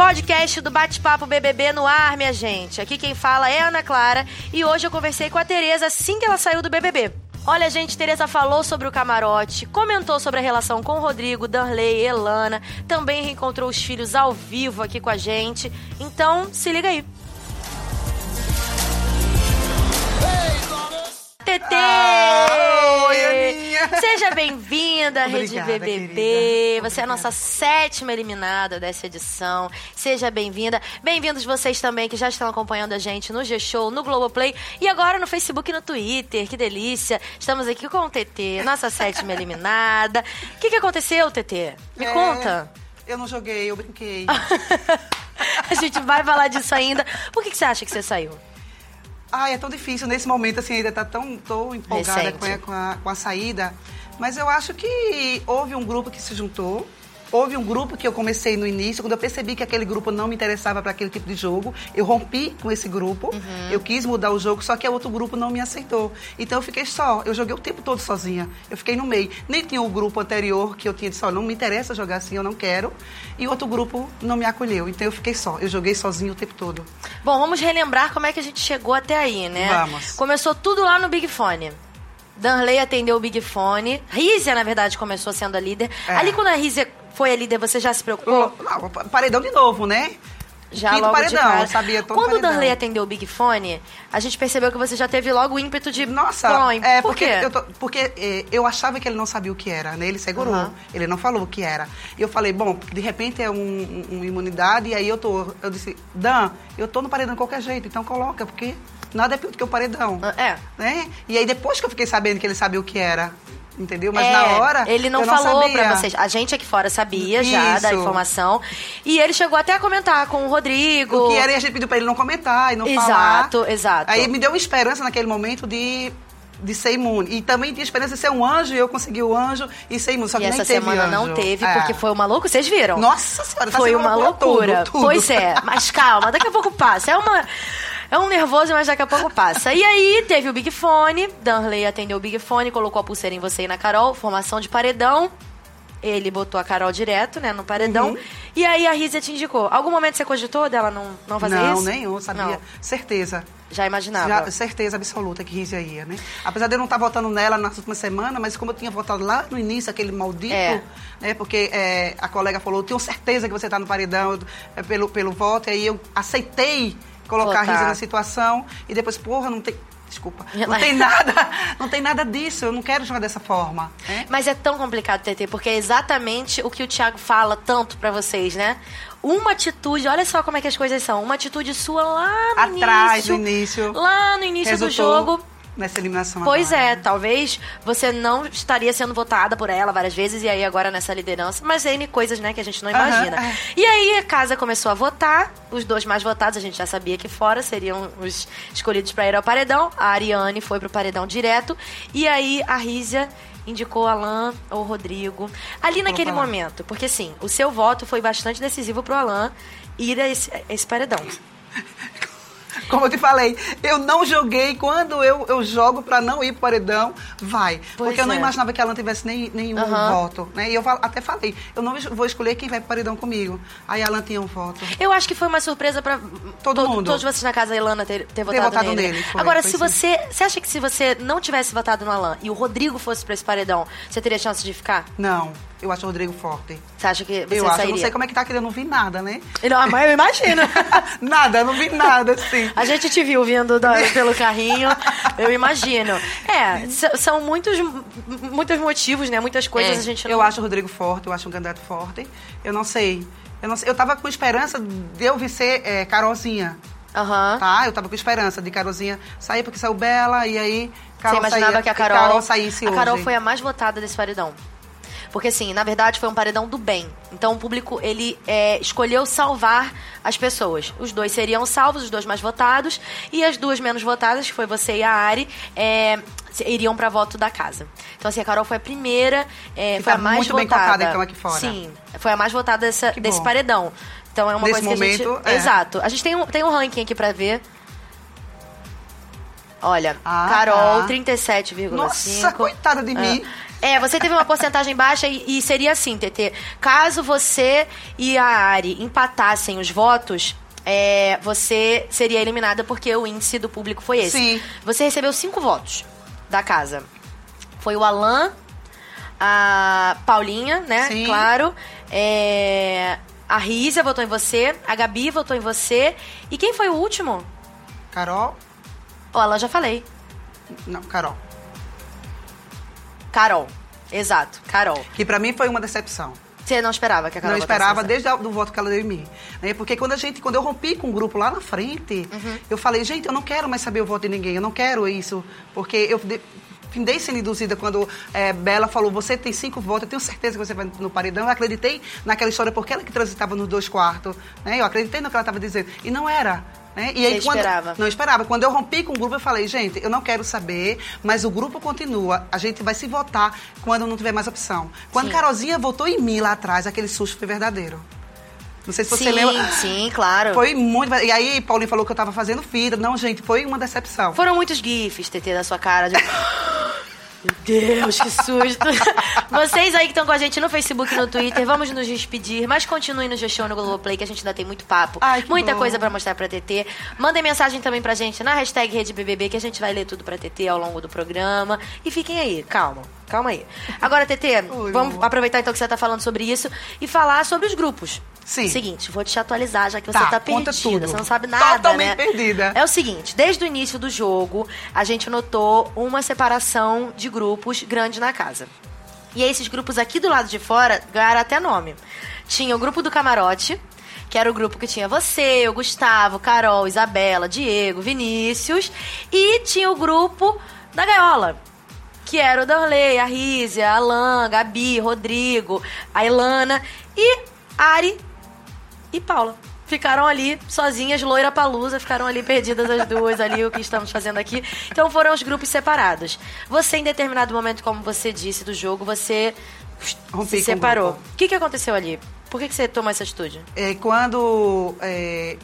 Podcast do Bate-Papo BBB no ar, minha gente. Aqui quem fala é Ana Clara e hoje eu conversei com a Tereza assim que ela saiu do BBB. Olha, gente, Tereza falou sobre o camarote, comentou sobre a relação com Rodrigo, Danley, Elana, também reencontrou os filhos ao vivo aqui com a gente. Então, se liga aí. TT! Ah, oi, Aninha! Seja bem-vinda à Rede BBB. querida. Você é a nossa sétima eliminada dessa edição. Seja bem-vinda. Bem-vindos vocês também que já estão acompanhando a gente no G-Show, no Globoplay e agora no Facebook e no Twitter. Que delícia! Estamos aqui com o TT, nossa sétima eliminada. O que, que aconteceu, TT? Me É, conta. Eu não joguei, eu brinquei. a gente vai falar disso ainda. Por que, que você acha que você saiu? Ai, é tão difícil nesse momento, assim, ainda tá tão tô empolgada com a, com, a, com a saída. Mas eu acho que houve um grupo que se juntou. Houve um grupo que eu comecei no início, quando eu percebi que aquele grupo não me interessava para aquele tipo de jogo, eu rompi com esse grupo, Uhum. eu quis mudar o jogo, só que o outro grupo não me aceitou. Então eu fiquei só, eu joguei o tempo todo sozinha, eu fiquei no meio. Nem tinha o grupo anterior que eu tinha dito, ó, não me interessa jogar assim, eu não quero, e outro grupo não me acolheu, então eu fiquei só, eu joguei sozinho o tempo todo. Bom, vamos relembrar como é que a gente chegou até aí, né? Vamos. Começou tudo lá no Big Fone. Danley atendeu o Big Fone. Rízia, na verdade, começou sendo a líder. É. Ali, quando a Rízia foi a líder, você já se preocupou? Não, paredão de novo, né? Já Quinto logo paredão, de cara. eu sabia todo Quando o. Danley atendeu o Big Fone, a gente percebeu que você já teve logo o ímpeto de... Nossa, é por porque, quê? eu, tô- porque é, eu achava que ele não sabia o que era, né? Ele segurou, Aham. ele não falou o que era. E eu falei, bom, de repente é um, um- uma imunidade, e aí eu tô, eu disse, Dan, eu tô no paredão de qualquer jeito, então coloca, porque nada é pior do que o paredão. É. Né? E aí depois que eu fiquei sabendo que ele sabia o que era, entendeu? Mas É, na hora. Ele não eu falou sabia. pra vocês. A gente aqui fora sabia já da Isso. informação. E ele chegou até a comentar com o Rodrigo. O que era e a gente pediu pra ele não comentar e não falar. Exato, exato. Aí me deu uma esperança naquele momento de, de ser imune. E também tinha esperança de ser um anjo, e eu consegui o anjo e ser imune. Só que E essa semana anjo. não teve, É. porque foi uma loucura. Vocês viram? Nossa senhora, tá Foi uma loucura. Tudo, tudo. Pois é, mas calma, daqui a pouco passa. É uma. É um nervoso, mas daqui a pouco passa. E aí, teve o Big Fone, Danley atendeu o Big Fone, colocou a pulseira em você e na Carol, formação de paredão. Ele botou a Carol direto, né, no paredão. Uhum. E aí a Risa te indicou. Algum momento você cogitou dela não, não fazer não, isso? nenhum, eu sabia. Não, Certeza. já imaginava. Já, certeza absoluta que Rízia ia, né? Apesar de eu não estar votando nela nas últimas semanas, mas como eu tinha votado lá no início, aquele maldito, É. né? Porque é, a colega falou, tenho certeza que você está no paredão é, pelo, pelo voto, e aí eu aceitei colocar Rízia na situação, e depois, porra, não tem... Desculpa. Não tem nada, não tem nada disso, eu não quero jogar dessa forma. né? Mas é tão complicado, TT, porque é exatamente o que o Thiago fala tanto pra vocês, né? Uma atitude, olha só como é que as coisas são. Uma atitude sua lá no Atrás, início. no início. Lá no início do Resultou jogo. Nessa eliminação Pois agora. é, talvez você não estaria sendo votada por ela várias vezes e aí agora nessa liderança, mas N coisas, né, que a gente não imagina. é. E aí a casa começou a votar, os dois mais votados a gente já sabia que fora seriam os escolhidos pra ir ao paredão. A Ariane foi pro paredão direto e aí a Rízia indicou Alan ou Rodrigo. Ali naquele momento, porque assim, o seu voto foi bastante decisivo pro Alan ir a esse, a esse paredão. Como eu te falei, eu não joguei. Quando eu, eu jogo pra não ir pro paredão, vai. Pois Porque eu não é. imaginava que ela não tivesse nem, nenhum voto. Né? E eu até falei, eu não vou escolher quem vai pro paredão comigo. Aí a Alan tinha um voto. Eu acho que foi uma surpresa pra Todo mundo. todos vocês na casa da Ilana ter, ter votado, votado nele. nele, foi, Agora, foi se sim. você. Você acha que se você não tivesse votado no Alan e o Rodrigo fosse pra esse paredão, você teria chance de ficar? Não, eu acho o Rodrigo forte. Você acha que você eu acho, eu sairia? não sei como é que tá, que eu não vi nada, né? Não, mas eu imagino. nada, eu não vi nada, assim. A gente te viu vindo da- pelo carrinho, eu imagino. É, são muitos, muitos motivos, né? Muitas coisas É, a gente não... Eu acho o Rodrigo forte, eu acho um candidato forte. Eu não sei. Eu, não sei. eu tava com esperança de eu vencer é, Carolzinha. Aham. Tá? Eu tava com esperança de Carolzinha sair, porque saiu Bela, e aí Você Carol imaginava saía- que a Carol, saísse a Carol hoje. foi a mais votada desse paredão. Porque, assim, na verdade foi um paredão do bem. Então o público, ele é, escolheu salvar as pessoas. Os dois seriam salvos, os dois mais votados. E as duas menos votadas, que foi você e a Ari, é, iriam pra voto da casa. Então, assim, a Carol foi a primeira, é, foi a mais muito bem votada. cotada, então, aqui fora. Sim, foi a mais votada dessa- desse paredão. Então é uma Nesse coisa que a gente... momento, é. Exato. A gente tem um, tem um ranking aqui pra ver. Olha, Ah, Carol, tá. 37,5. Nossa, coitada de mim. É. Você teve uma porcentagem baixa e, e seria assim, TT. Caso você e a Ari empatassem os votos, é, você seria eliminada porque o índice do público foi esse. Sim. Você recebeu cinco votos da casa. Foi o Alan, a Paulinha, né? Sim. Claro. É, a Rízia votou em você, a Gabi votou em você. E quem foi o último? Carol? O Alan já falei. Não, Carol. Carol. Exato, Carol. Que pra mim foi uma decepção. Você não esperava que a Carol não esperava desde do voto que ela deu em mim. Né? Porque quando a gente, quando eu rompi com o grupo lá na frente, Uhum. eu falei, gente, eu não quero mais saber o voto de ninguém, eu não quero isso. Porque eu findei sendo induzida quando eh, Bela falou, você tem cinco votos, eu tenho certeza que você vai no paredão. Eu acreditei naquela história porque ela que transitava nos dois quartos. Né? Eu acreditei no que ela estava dizendo. E não era. Né? E aí, Você quando, esperava? Não esperava. Quando eu rompi com o grupo, eu falei, gente, eu não quero saber, mas o grupo continua. A gente vai se votar quando não tiver mais opção. Quando Sim. Carolzinha votou em mim lá atrás, aquele susto foi verdadeiro. Não sei se você sim, lembra. sim, claro. Foi muito. E aí, Paulinho falou que eu tava fazendo fita. Não, gente, foi uma decepção. Foram muitos gifs, TT, da sua cara. de- Meu Deus, que susto. Vocês aí que estão com a gente no Facebook e no Twitter, vamos nos despedir, mas continuem no G-Show no Globoplay, que a gente ainda tem muito papo. Ai, muita bom. coisa pra mostrar pra TT. Mandem mensagem também pra gente na hashtag RedeBBB, que a gente vai ler tudo pra TT ao longo do programa. E fiquem aí, calma, calma aí. Agora, TT, vamos aproveitar então que você tá falando sobre isso e falar sobre os grupos. Sim. Seguinte, vou te atualizar, já que você Tá, tá perdida, tudo. você não sabe nada, Totalmente né? perdida. É o seguinte, desde o início do jogo, a gente notou uma separação de grupos grande na casa. E esses grupos aqui do lado de fora ganharam até nome. Tinha o grupo do camarote, que era o grupo que tinha você, o Gustavo, Carol, Isabela, Diego, Vinícius. E tinha o grupo da gaiola, que era o Darley, a Rízia, a Alan, Gabi, Rodrigo, a Ilana e Ari e Paula. Ficaram ali sozinhas, loira palusa, ficaram ali perdidas as duas ali, o que estamos fazendo aqui. Então foram os grupos separados. Você, em determinado momento, como você disse do jogo, você Rompi se separou. O que, que aconteceu ali? Por que, que você tomou essa atitude? É, quando é,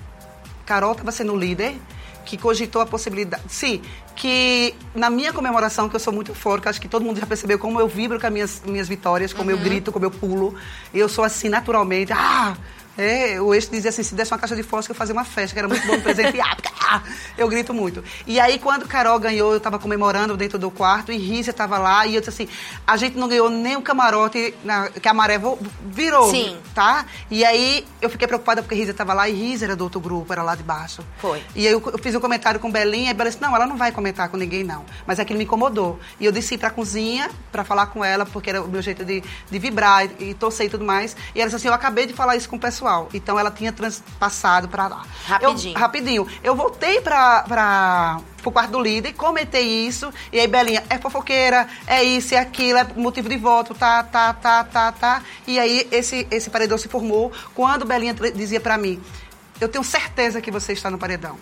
Carol estava sendo líder, que cogitou a possibilidade. Sim, que na minha comemoração, que eu sou muito eufórica, acho que todo mundo já percebeu como eu vibro com as minhas, minhas vitórias, como eu grito, como eu pulo. Eu sou assim naturalmente. Ah! É, o eixo dizia assim, se desse uma caixa de fósforo, eu fazia uma festa, que era muito bom presentear. Ah, eu grito muito. E aí, quando Carol ganhou, eu estava comemorando dentro do quarto, e Rízia estava lá, e eu disse assim, a gente não ganhou nem o camarote na- que a maré virou Sim. tá? E aí eu fiquei preocupada porque Risa estava lá e Risa era do outro grupo, era lá de baixo. Foi. E aí eu, eu fiz um comentário com Belinha e Bela disse: Não, ela não vai comentar com ninguém, não. Mas aquilo me incomodou. E eu desci pra cozinha pra falar com ela, porque era o meu jeito de, de vibrar e, e torcer e tudo mais. E ela disse assim: Eu acabei de falar isso com o pessoal. Então ela tinha transpassado pra lá. Rapidinho. Eu, rapidinho. Eu voltei pra. pra pro quarto do líder, comentei isso, e aí Belinha, é fofoqueira, é isso, é aquilo, é motivo de voto, tá, tá, tá, tá, tá. E aí esse, esse paredão se formou quando Belinha dizia pra mim, eu tenho certeza que você está no paredão.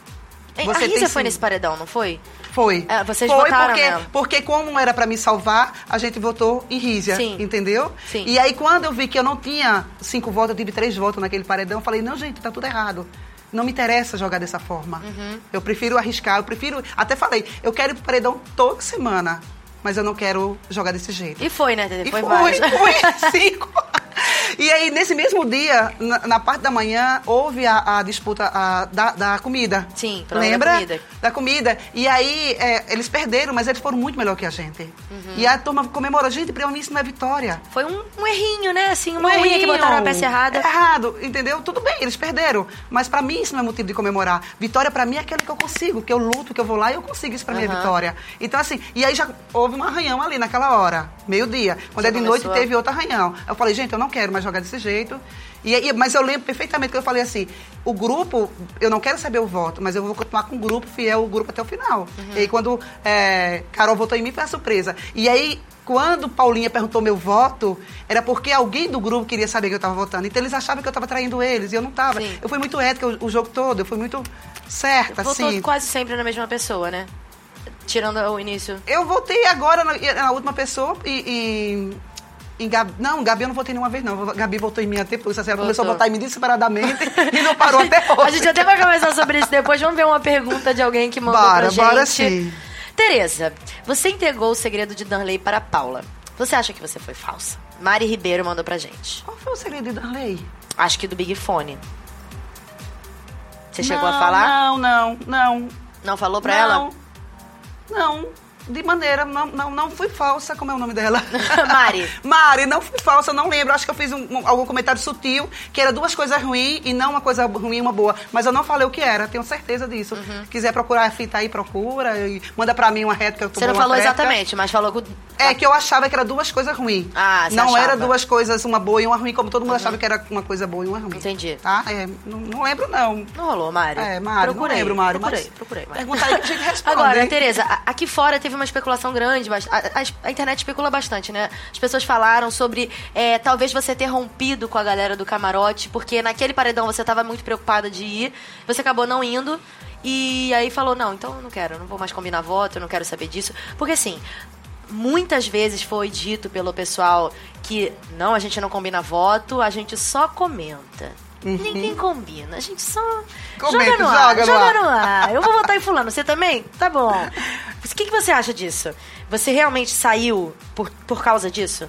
Você a tem foi nesse paredão, não foi? Foi. É, vocês Foi votaram porque, nela. porque como era pra me salvar, a gente votou em Rízia, Sim. entendeu? Sim. E aí quando eu vi que eu não tinha cinco votos, eu tive três votos naquele paredão, eu falei, não, gente, tá tudo errado. Não me interessa jogar dessa forma. Uhum. Eu prefiro arriscar, eu prefiro... Até falei, eu quero ir pro paredão toda semana, mas eu não quero jogar desse jeito. E foi, né, Tete? E Foi, foi, vários. foi cinco. E aí, nesse mesmo dia, na, na parte da manhã, houve a, a disputa a, da, da comida. Sim, prova da Lembra? comida. Da comida. E aí, é, eles perderam, mas eles foram muito melhor que a gente. Uhum. E a turma comemorou. Gente, pra mim isso não é vitória. Foi um, um errinho, né? Assim, uma Um unha que errinho. botaram a peça errada. Errado, entendeu? Tudo bem, eles perderam. Mas pra mim isso não é motivo de comemorar. Vitória pra mim é aquele que eu consigo, que eu luto, que eu vou lá e eu consigo. Isso pra é Aham. vitória. Então, assim, e aí já houve um arranhão ali naquela hora, meio-dia. Quando Já é de noite, começou a- teve outro arranhão. Eu falei, gente, eu não quero mais jogar desse jeito. E, aí- mas eu lembro perfeitamente que eu falei assim: o grupo, eu não quero saber o voto, mas eu vou continuar com o grupo fiel, o grupo até o final. Uhum. E aí, quando é, Carol votou em mim, foi a surpresa. E aí, quando Paulinha perguntou meu voto, era porque alguém do grupo queria saber que eu estava votando. Então eles achavam que eu estava traindo eles e eu não estava. Eu fui muito ética o, o jogo todo, eu fui muito certa, Votou assim. quase sempre na mesma pessoa, né? Tirando o início. Eu votei agora na, na última pessoa e. e em Gabi, não, Gabi eu não votei nenhuma vez, não. Gabi votou em mim até por isso. Assim, ela começou a votar em mim separadamente e não parou até hoje. A gente até vai conversar sobre isso depois. Vamos ver uma pergunta de alguém que mandou Bora, pra gente. bora sim. Tereza, você entregou o segredo de Danley para Paula. Você acha que você foi falsa? Mari Ribeiro mandou pra gente. Qual foi o segredo da lei? Acho que do Big Fone. Você chegou não, a falar? Não, não, não. Não falou pra não, ela? Não. De maneira, não, não, não fui falsa, como é o nome dela? Mari. Mari, não fui falsa, não lembro. Acho que eu fiz um, um, algum comentário sutil, que era duas coisas ruins e não uma coisa ruim e uma boa. Mas eu não falei o que era, tenho certeza disso. Uhum. Se quiser procurar a fita aí, procura. E manda pra mim uma réplica. Você não falou exatamente, mas falou que... É que eu achava que era duas coisas ruins. Ah, você Não achava. era duas coisas, uma boa e uma ruim, como todo mundo achava que era uma coisa boa e uma ruim. Uhum. Entendi. Tá? É, não, não lembro, não. Não rolou, Mari? É, Mari, não procurei, lembro, Mari, Procurei, mas procurei, Mari. pergunta aí que a gente responde, Agora? Tereza, aqui fora teve uma especulação grande, bast- a, a- a internet especula bastante, né? As pessoas falaram sobre é, talvez você ter rompido com a galera do camarote, porque naquele paredão você estava muito preocupada de ir, você acabou não indo. E aí falou, não, então eu não quero, eu não vou mais combinar voto, eu não quero saber disso. Porque assim, muitas vezes foi dito pelo pessoal que não, a gente não combina voto, a gente só comenta. Ninguém combina, a gente só Comenta, joga no ar, joga no joga ar. no ar. Eu vou votar em fulano, você também? Tá bom. O que, que você acha disso? Você realmente saiu por, por causa disso?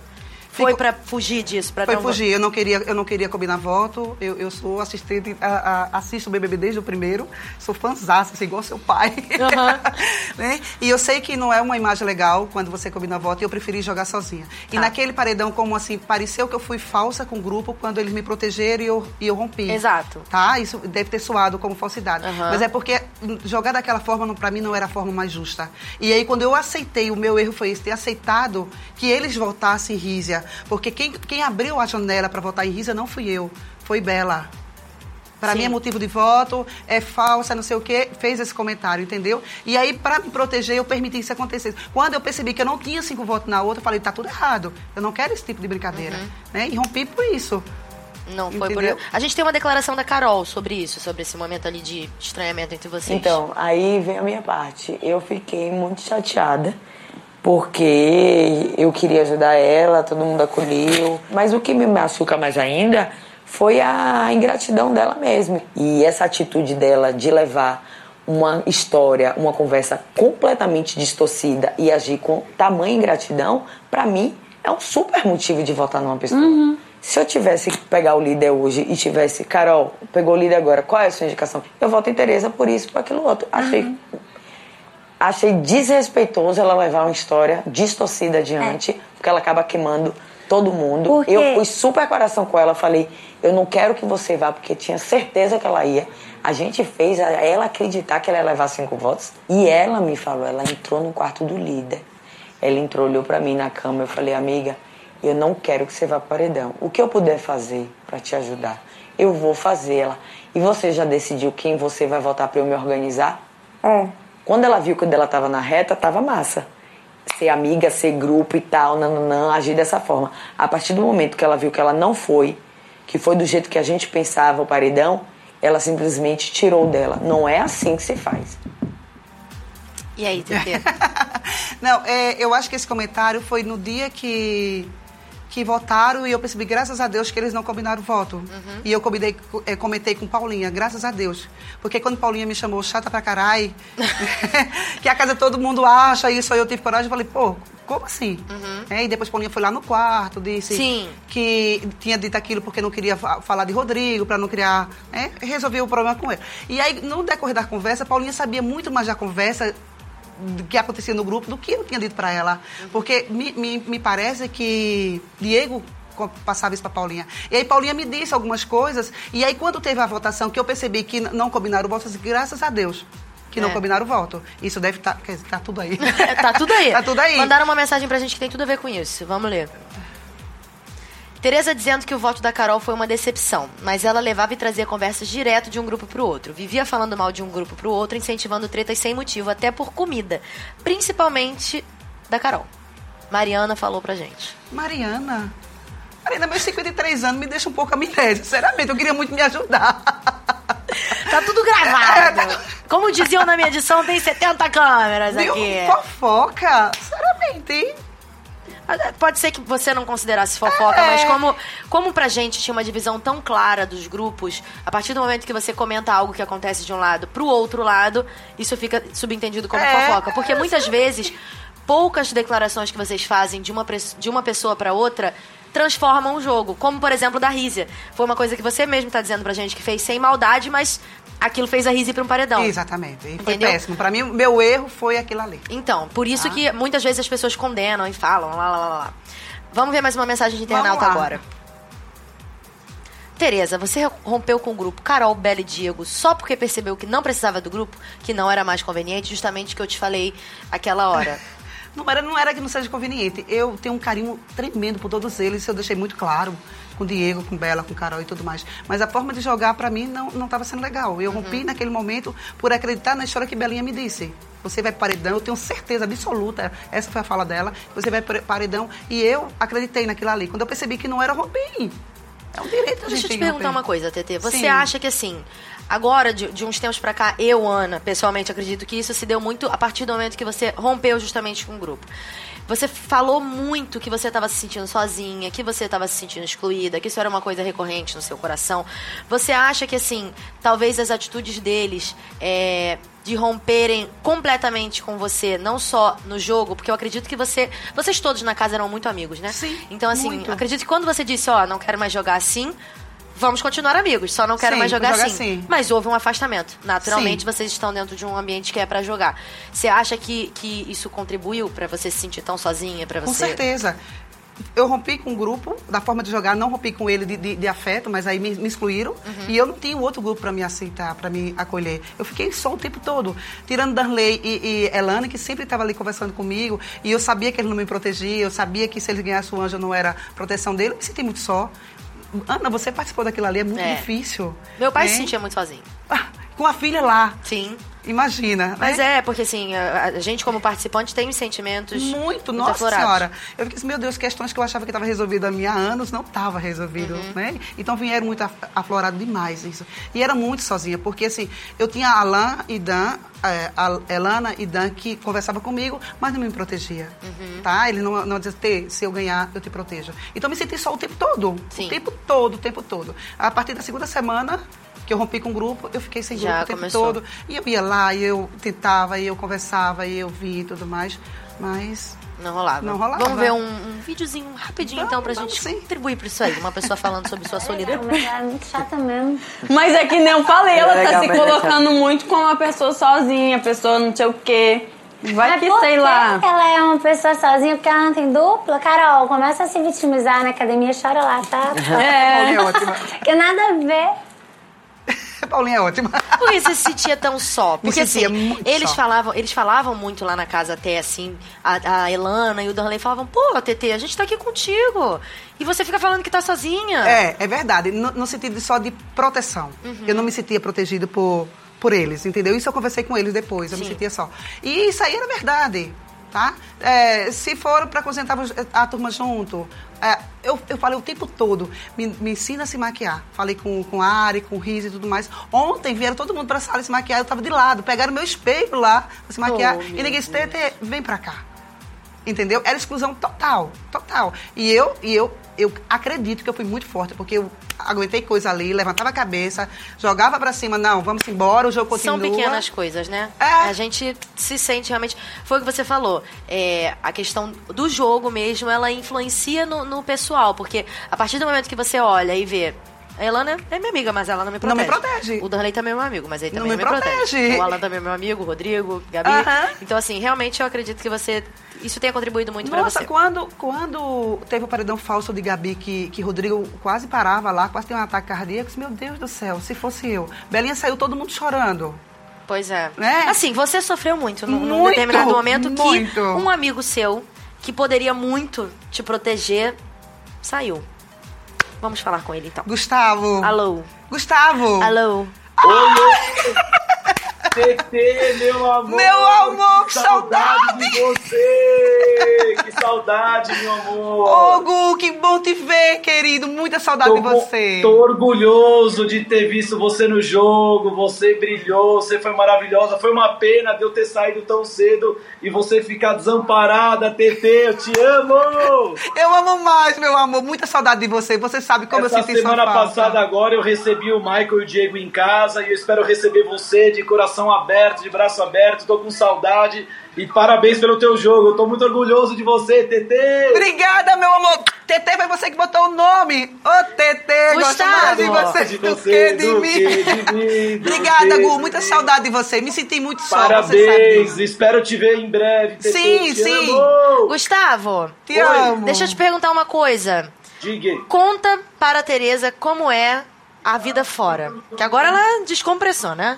Foi pra fugir disso? Pra Foi um- fugir, eu não queria, eu não queria combinar voto. Eu, eu sou assistente, a- a- assisto o BBB desde o primeiro. Sou fãzaça, assim, igual seu pai. Aham. Né? E eu sei que não é uma imagem legal quando você combina voto e eu preferi jogar sozinha. E Tá. naquele paredão, como assim, pareceu que eu fui falsa com o grupo quando eles me protegeram e eu, e eu rompi. Exato. Tá? Isso deve ter soado como falsidade. Aham. Mas é porque jogar daquela forma, pra mim, não era a forma mais justa. E aí, quando eu aceitei, o meu erro foi esse, ter aceitado que eles votassem em Rízia. Porque quem, quem abriu a janela pra votar em Rízia não fui eu, foi Bela. Pra Sim. mim é motivo de voto, é falsa, não sei o quê, fez esse comentário, entendeu? E aí, pra me proteger, eu permiti que isso acontecesse. Quando eu percebi que eu não tinha cinco votos na outra, eu falei, tá tudo errado. Eu não quero esse tipo de brincadeira. Uhum. Né? E rompi por isso. Não foi Entendeu? por. A gente tem uma declaração da Carol sobre isso, sobre esse momento ali de estranhamento entre vocês. Então, aí vem a minha parte. Eu fiquei muito chateada, porque eu queria ajudar ela, todo mundo acolheu. Mas o que me machuca mais ainda foi a ingratidão dela mesmo. E essa atitude dela de levar uma história, uma conversa completamente distorcida e agir com tamanha ingratidão, pra mim, é um super motivo de votar numa pessoa. Se eu tivesse que pegar o líder hoje e tivesse, Carol, pegou o líder agora, qual é a sua indicação? Eu voto em Tereza por isso, por aquilo outro. Achei, achei desrespeitoso ela levar uma história distorcida adiante, porque ela acaba queimando todo mundo. Porque- Eu fui super coração com ela, falei, eu não quero que você vá, porque tinha certeza que ela ia. A gente fez ela acreditar que ela ia levar cinco votos. E ela me falou, ela entrou no quarto do líder. Ela entrou, olhou pra mim na cama, eu falei, amiga, eu não quero que você vá pro paredão. O que eu puder fazer pra te ajudar, eu vou fazer ela. E você já decidiu quem você vai votar pra eu me organizar? É. Quando ela viu que ela tava na reta, tava massa. Ser amiga, ser grupo e tal, nananã, agir dessa forma. A partir do momento que ela viu que ela não foi, que foi do jeito que a gente pensava o paredão, ela simplesmente tirou dela. Não é assim que se faz. E aí, TT? Não, é, eu acho que esse comentário foi no dia que, que votaram e eu percebi, graças a Deus, que eles não combinaram o voto. E eu combinei, é, comentei com Paulinha, graças a Deus. Porque quando Paulinha me chamou chata pra carai, que a casa todo mundo acha isso, aí eu tive coragem e falei, pô, como assim? É, e depois Paulinha foi lá no quarto, disse Sim. que tinha dito aquilo porque não queria fa- falar de Rodrigo, para não criar. Né? Resolveu o problema com ele. E aí, no decorrer da conversa, Paulinha sabia muito mais da conversa do que acontecia no grupo do que eu tinha dito para ela. Porque me, me, me parece que Diego passava isso para Paulinha. E aí Paulinha me disse algumas coisas, e aí quando teve a votação, que eu percebi que não combinaram o voto, eu disse, graças a Deus. Que não É. combinaram o voto. Isso deve estar. quer dizer, tá tudo aí. tá tudo aí. tá tudo aí. Mandaram uma mensagem pra gente que tem tudo a ver com isso. Vamos ler. Tereza dizendo que o voto da Carol foi uma decepção, mas ela levava e trazia conversas direto de um grupo pro outro. Vivia falando mal de um grupo pro outro, incentivando tretas sem motivo, até por comida. Principalmente da Carol. Mariana falou pra gente. Mariana. Mariana, meus 53 anos me deixa um pouco amnésia. Sinceramente, eu queria muito me ajudar. Tá tudo gravado. Como diziam na minha edição, tem 70 câmeras Viu? aqui. Fofoca. Sinceramente. Pode ser que você não considerasse fofoca, É. mas como, como pra gente tinha uma divisão tão clara dos grupos, a partir do momento que você comenta algo que acontece de um lado pro outro lado, isso fica subentendido como É. fofoca. Porque muitas vezes poucas declarações que vocês fazem de uma, de uma pessoa para outra transformam o jogo. Como, por exemplo, da Rízia. Foi uma coisa que você mesmo tá dizendo pra gente que fez sem maldade, mas aquilo fez a Rízia para um paredão. Exatamente. E foi péssimo. Pra mim, meu erro foi aquilo ali. Então, por isso ah. que muitas vezes as pessoas condenam e falam lá, lá, lá, lá. Vamos ver mais uma mensagem de internauta agora. Tereza, você rompeu com o grupo Carol, Bela e Diego só porque percebeu que não precisava do grupo, que não era mais conveniente, justamente o que eu te falei aquela hora. Não era, não era que não seja conveniente. Eu tenho um carinho tremendo por todos eles, isso eu deixei muito claro. Com o Diego, com Bela, com Carol e tudo mais. Mas a forma de jogar, para mim, não estava sendo legal. Eu uhum. rompi naquele momento por acreditar na história que Belinha me disse. Você vai paredão, eu tenho certeza absoluta, essa foi a fala dela, você vai paredão. E eu acreditei naquilo ali. Quando eu percebi que não era, rompi. É um direito Deixa eu te perguntar uma coisa, TT. Você Sim. acha que assim, agora, de, de uns tempos para cá, eu, Ana, pessoalmente acredito que isso se deu muito a partir do momento que você rompeu justamente com o grupo. Você falou muito que você estava se sentindo sozinha, que você estava se sentindo excluída, que isso era uma coisa recorrente no seu coração. Você acha que, assim, talvez as atitudes deles é, de romperem completamente com você, não só no jogo, porque eu acredito que você. Vocês todos na casa eram muito amigos, né? Sim. Então, assim, muito. acredito que quando você disse, ó, oh, não quero mais jogar assim, vamos continuar amigos, só não quero Sim, mais jogar, jogar assim. assim. Mas houve um afastamento. Naturalmente, Sim. vocês estão dentro de um ambiente que é para jogar. Você acha que, que isso contribuiu para você se sentir tão sozinha, para você? Com certeza. Eu rompi com o grupo, da forma de jogar, não rompi com ele de, de, de afeto, mas aí me, me excluíram. Uhum. E eu não tinha outro grupo para me aceitar, para me acolher. Eu fiquei só o tempo todo. Tirando Darley e, e Elane, que sempre estava ali conversando comigo, e eu sabia que ele não me protegia, eu sabia que se ele ganhasse o anjo não era proteção dele, eu me senti muito só. Ana, você participou daquilo ali, é muito é. difícil. Meu pai né? se sentia muito sozinho. Ah, com a filha lá. Sim. Imagina. Né? Mas é, porque assim, a, gente como participante tem sentimentos. Muito, nossa aflorados. senhora. Eu fiquei assim, meu Deus, questões que eu achava que estava resolvido há anos, não estava resolvido, uhum. né? Então vieram muito aflorado demais isso. E era muito sozinha, porque assim, eu tinha Alain e Dan, é, a Elana e Dan que conversava comigo, mas não me protegia, uhum. tá? Ele não, não dizia, se eu ganhar, eu te protejo. Então me senti só o tempo todo. Sim. O tempo todo, o tempo todo. A partir da segunda semana, que eu rompi com o grupo, eu fiquei sem Já grupo o tempo começou. todo. E eu ia lá, e eu tentava, e eu conversava, e eu via e tudo mais, mas... Não rolava. Não rolava. Vamos ver um, um videozinho rapidinho, vamos, então, pra gente sim. contribuir pra isso aí. Uma pessoa falando sobre sua solidão. Mas é muito chata mesmo. Mas é que nem eu falei, ela é tá se colocando muito como uma pessoa sozinha, pessoa não sei o quê. Vai Mas que, sei lá. ela é uma pessoa sozinha porque ela não tem dupla? Carol, começa a se vitimizar na academia, chora lá, tá? É. é que nada a ver. Paulinha é ótima. Por isso você se sentia tão só? Porque assim, eles só. falavam, eles falavam muito lá na casa até assim, a, a Elana e o Darley falavam, pô, TT, a gente tá aqui contigo. E você fica falando que tá sozinha. É, é verdade. No, no sentido só de proteção. Uhum. Eu não me sentia protegido por, por eles, entendeu? Isso eu conversei com eles depois, eu Sim. me sentia só. E isso aí era verdade tá? É, se for para concentrar a turma junto, é, eu, eu falei o tempo todo, me, me, ensina a se maquiar. Falei com, com a Ari, com o Riz e tudo mais. Ontem vieram todo mundo para a sala se maquiar, eu estava de lado, pegaram meu espelho lá para se maquiar. Oh, e ninguém disse, vem para cá. Entendeu? Era exclusão total, total. E eu, e eu, eu acredito que eu fui muito forte, porque eu aguentei coisa ali, levantava a cabeça, jogava para cima, não, vamos embora, o jogo continua. São pequenas coisas, né? É. A gente se sente realmente. Foi o que você falou. É, a questão do jogo mesmo, ela influencia no, no pessoal, porque a partir do momento que você olha e vê a Elana é minha amiga, mas ela não me protege. Não me protege. O Darley também é meu amigo, mas ele também não me, me protege. protege. O Alan também é meu amigo, o Rodrigo, Gabi. Uh -huh. Então, assim, realmente eu acredito que você. Isso tenha contribuído muito para você. Nossa, quando, quando teve o paredão falso de Gabi, que, que Rodrigo quase parava lá, quase teve um ataque cardíaco, meu Deus do céu, se fosse eu. Belinha saiu todo mundo chorando. Pois é. Né? Assim, você sofreu muito num, muito, num determinado momento muito. que um amigo seu, que poderia muito te proteger, saiu. Vamos falar com ele então. Gustavo. Alô. Gustavo. Alô. Oi. TT, meu amor! Meu amor, que saudade! saudade de você! Que saudade, meu amor! Ô, Gu, que bom te ver, querido! Muita saudade tô, de você! Tô orgulhoso de ter visto você no jogo, você brilhou, você foi maravilhosa. Foi uma pena de eu ter saído tão cedo e você ficar desamparada, TT, eu te amo! Eu amo mais, meu amor, muita saudade de você. Você sabe como Essa eu senti semana passada agora eu recebi o Michael e o Diego em casa e eu espero receber você de coração coração aberto, de braço aberto, tô com saudade. E parabéns pelo teu jogo. Eu tô muito orgulhoso de você, TT. Obrigada, meu amor. TT foi você que botou o nome. Ô, TT, gosto Gustavo. mais de você, De do você, que de do mim. que de mim, do Obrigada, Gu. Muita saudade de você. Me senti muito só, você sabe Parabéns. Espero te ver em breve, TT. Sim, Te sim. amo. Gustavo, Te Oi. amo. deixa eu te perguntar uma coisa. Diga. Conta para a Tereza como é a vida fora. Que agora ela descompressou, né?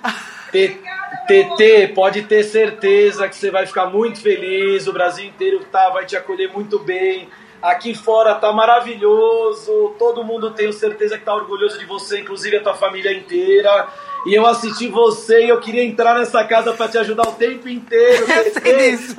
T- TT, pode ter certeza que você vai ficar muito feliz. O Brasil inteiro tá, vai te acolher muito bem. Aqui fora tá maravilhoso. Todo mundo tenho certeza que tá orgulhoso de você, inclusive a tua família inteira. E eu assisti você e eu queria entrar nessa casa para te ajudar o tempo inteiro. Eu sei disso.